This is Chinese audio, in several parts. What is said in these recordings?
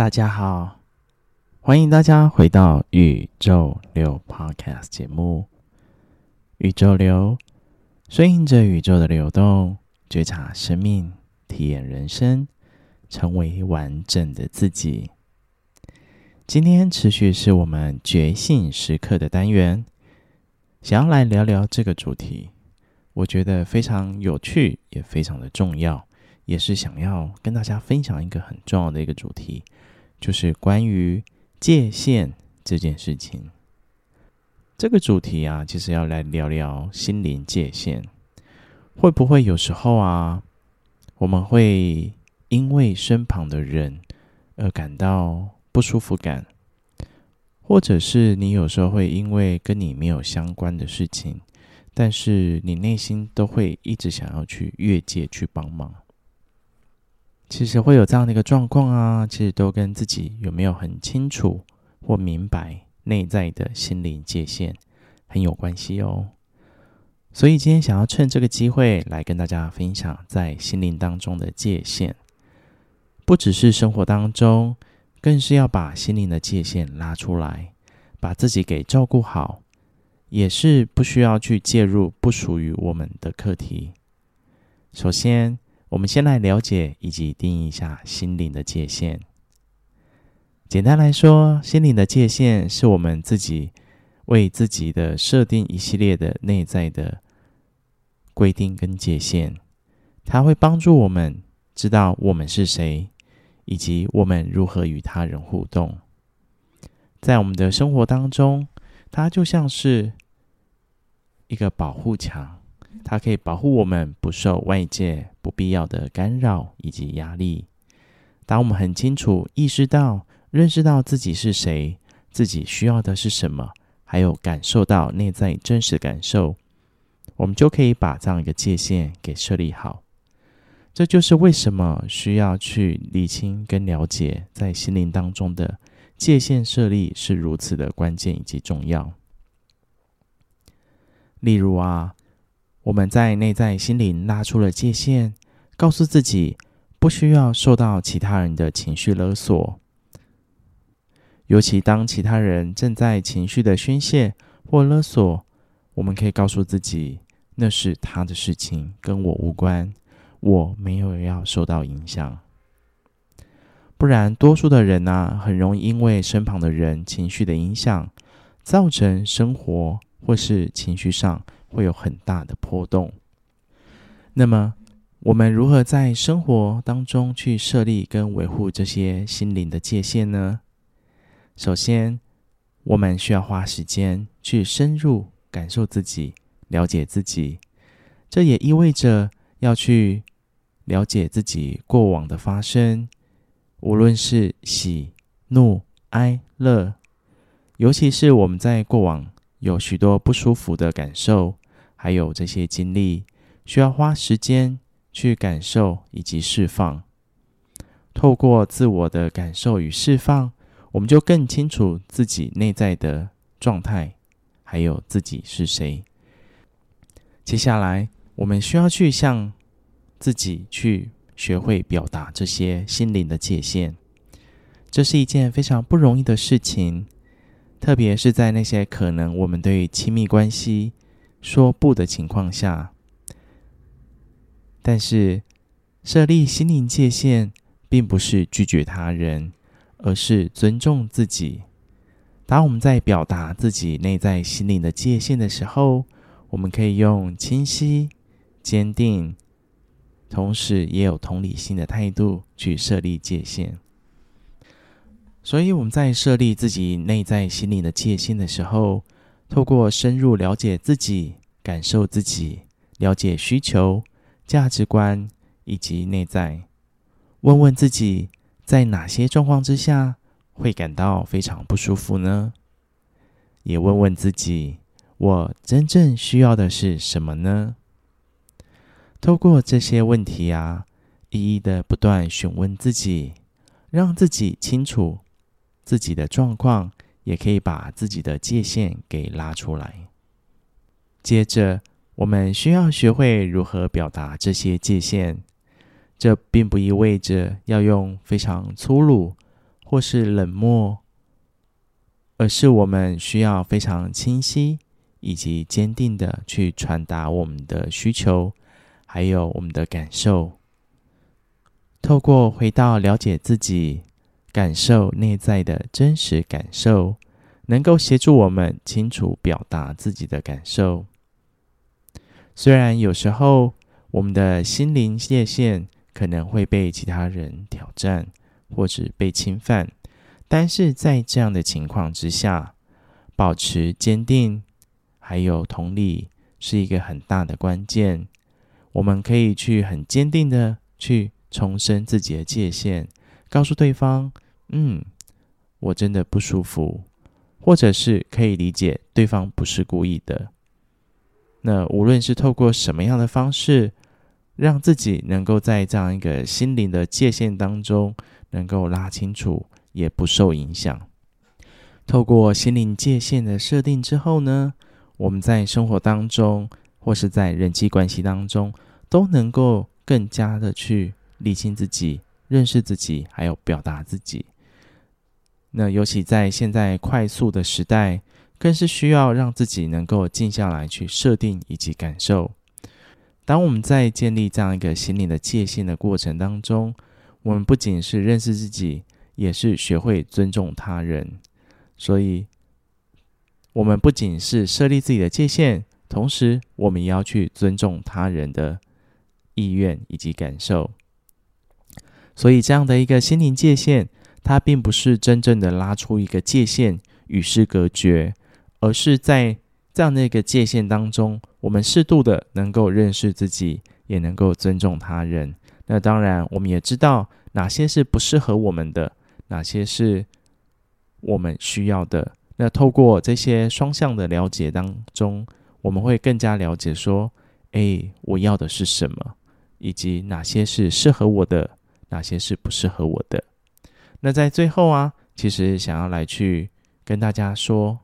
大家好，欢迎大家回到宇宙流 Podcast 节目。宇宙流，顺应着宇宙的流动，觉察生命，体验人生，成为完整的自己。今天持续是我们觉醒时刻的单元，想要来聊聊这个主题，我觉得非常有趣，也非常的重要，也是想要跟大家分享一个很重要的一个主题。就是关于界限这件事情，这个主题啊，其实要来聊聊心灵界限。会不会有时候啊，我们会因为身旁的人而感到不舒服感，或者是你有时候会因为跟你没有相关的事情，但是你内心都会一直想要去越界去帮忙。其实会有这样的一个状况啊，其实都跟自己有没有很清楚或明白内在的心灵界限很有关系哦。所以今天想要趁这个机会来跟大家分享，在心灵当中的界限，不只是生活当中，更是要把心灵的界限拉出来，把自己给照顾好，也是不需要去介入不属于我们的课题。首先。我们先来了解以及定义一下心灵的界限。简单来说，心灵的界限是我们自己为自己的设定一系列的内在的规定跟界限，它会帮助我们知道我们是谁，以及我们如何与他人互动。在我们的生活当中，它就像是一个保护墙。它可以保护我们不受外界不必要的干扰以及压力。当我们很清楚意识到、认识到自己是谁，自己需要的是什么，还有感受到内在真实感受，我们就可以把这样一个界限给设立好。这就是为什么需要去理清跟了解，在心灵当中的界限设立是如此的关键以及重要。例如啊。我们在内在心灵拉出了界限，告诉自己不需要受到其他人的情绪勒索。尤其当其他人正在情绪的宣泄或勒索，我们可以告诉自己，那是他的事情，跟我无关，我没有要受到影响。不然，多数的人啊，很容易因为身旁的人情绪的影响，造成生活或是情绪上。会有很大的波动。那么，我们如何在生活当中去设立跟维护这些心灵的界限呢？首先，我们需要花时间去深入感受自己，了解自己。这也意味着要去了解自己过往的发生，无论是喜、怒、哀、乐，尤其是我们在过往有许多不舒服的感受。还有这些经历，需要花时间去感受以及释放。透过自我的感受与释放，我们就更清楚自己内在的状态，还有自己是谁。接下来，我们需要去向自己去学会表达这些心灵的界限。这是一件非常不容易的事情，特别是在那些可能我们对亲密关系。说不的情况下，但是设立心灵界限，并不是拒绝他人，而是尊重自己。当我们在表达自己内在心灵的界限的时候，我们可以用清晰、坚定，同时也有同理心的态度去设立界限。所以我们在设立自己内在心灵的界限的时候，透过深入了解自己、感受自己、了解需求、价值观以及内在，问问自己在哪些状况之下会感到非常不舒服呢？也问问自己，我真正需要的是什么呢？透过这些问题啊，一一的不断询问自己，让自己清楚自己的状况。也可以把自己的界限给拉出来。接着，我们需要学会如何表达这些界限。这并不意味着要用非常粗鲁或是冷漠，而是我们需要非常清晰以及坚定的去传达我们的需求，还有我们的感受。透过回到了解自己，感受内在的真实感受，能够协助我们清楚表达自己的感受。虽然有时候我们的心灵界限可能会被其他人挑战，或者被侵犯，但是在这样的情况之下，保持坚定，还有同理，是一个很大的关键。我们可以去很坚定的去重申自己的界限，告诉对方：“嗯，我真的不舒服。”或者是可以理解对方不是故意的。那无论是透过什么样的方式，让自己能够在这样一个心灵的界限当中。能够拉清楚，也不受影响。透过心灵界限的设定之后呢，我们在生活当中或是在人际关系当中，都能够更加的去理清自己、认识自己，还有表达自己。那尤其在现在快速的时代，更是需要让自己能够静下来去设定以及感受。当我们在建立这样一个心灵的界限的过程当中，我们不仅是认识自己，也是学会尊重他人。所以，我们不仅是设立自己的界限，同时我们也要去尊重他人的意愿以及感受。所以，这样的一个心灵界限，它并不是真正的拉出一个界限与世隔绝，而是在这样的一个界限当中，我们适度的能够认识自己，也能够尊重他人。那当然，我们也知道哪些是不适合我们的，哪些是我们需要的。那透过这些双向的了解当中，我们会更加了解说，哎，我要的是什么，以及哪些是适合我的，哪些是不适合我的。那在最后啊，其实想要来去跟大家说，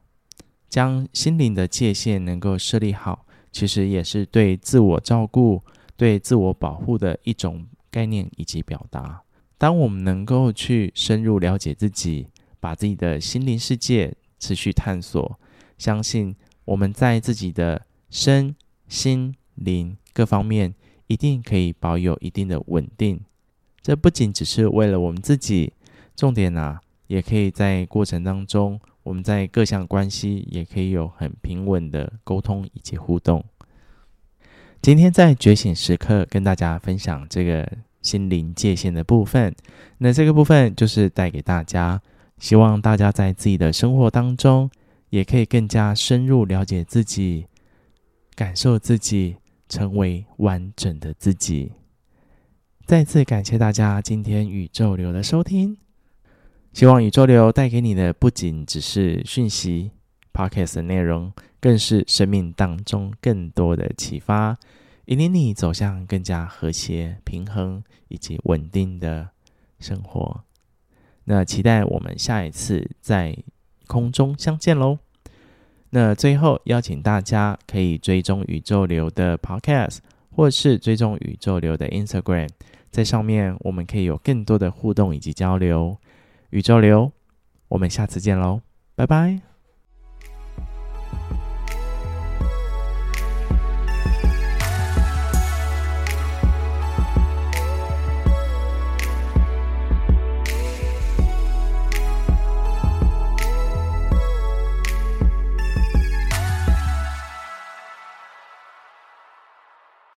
将心灵的界限能够设立好，其实也是对自我照顾、对自我保护的一种。概念以及表达。当我们能够去深入了解自己，把自己的心灵世界持续探索，相信我们在自己的身心灵各方面一定可以保有一定的稳定。这不仅只是为了我们自己，重点啊，也可以在过程当中，我们在各项关系也可以有很平稳的沟通以及互动。今天在觉醒时刻跟大家分享这个。心灵界限的部分，那这个部分就是带给大家，希望大家在自己的生活当中，也可以更加深入了解自己，感受自己，成为完整的自己。再次感谢大家今天宇宙流的收听，希望宇宙流带给你的不仅只是讯息，Podcast 的内容，更是生命当中更多的启发。引领你走向更加和谐、平衡以及稳定的生活。那期待我们下一次在空中相见喽。那最后邀请大家可以追踪宇宙流的 Podcast，或是追踪宇宙流的 Instagram，在上面我们可以有更多的互动以及交流。宇宙流，我们下次见喽，拜拜。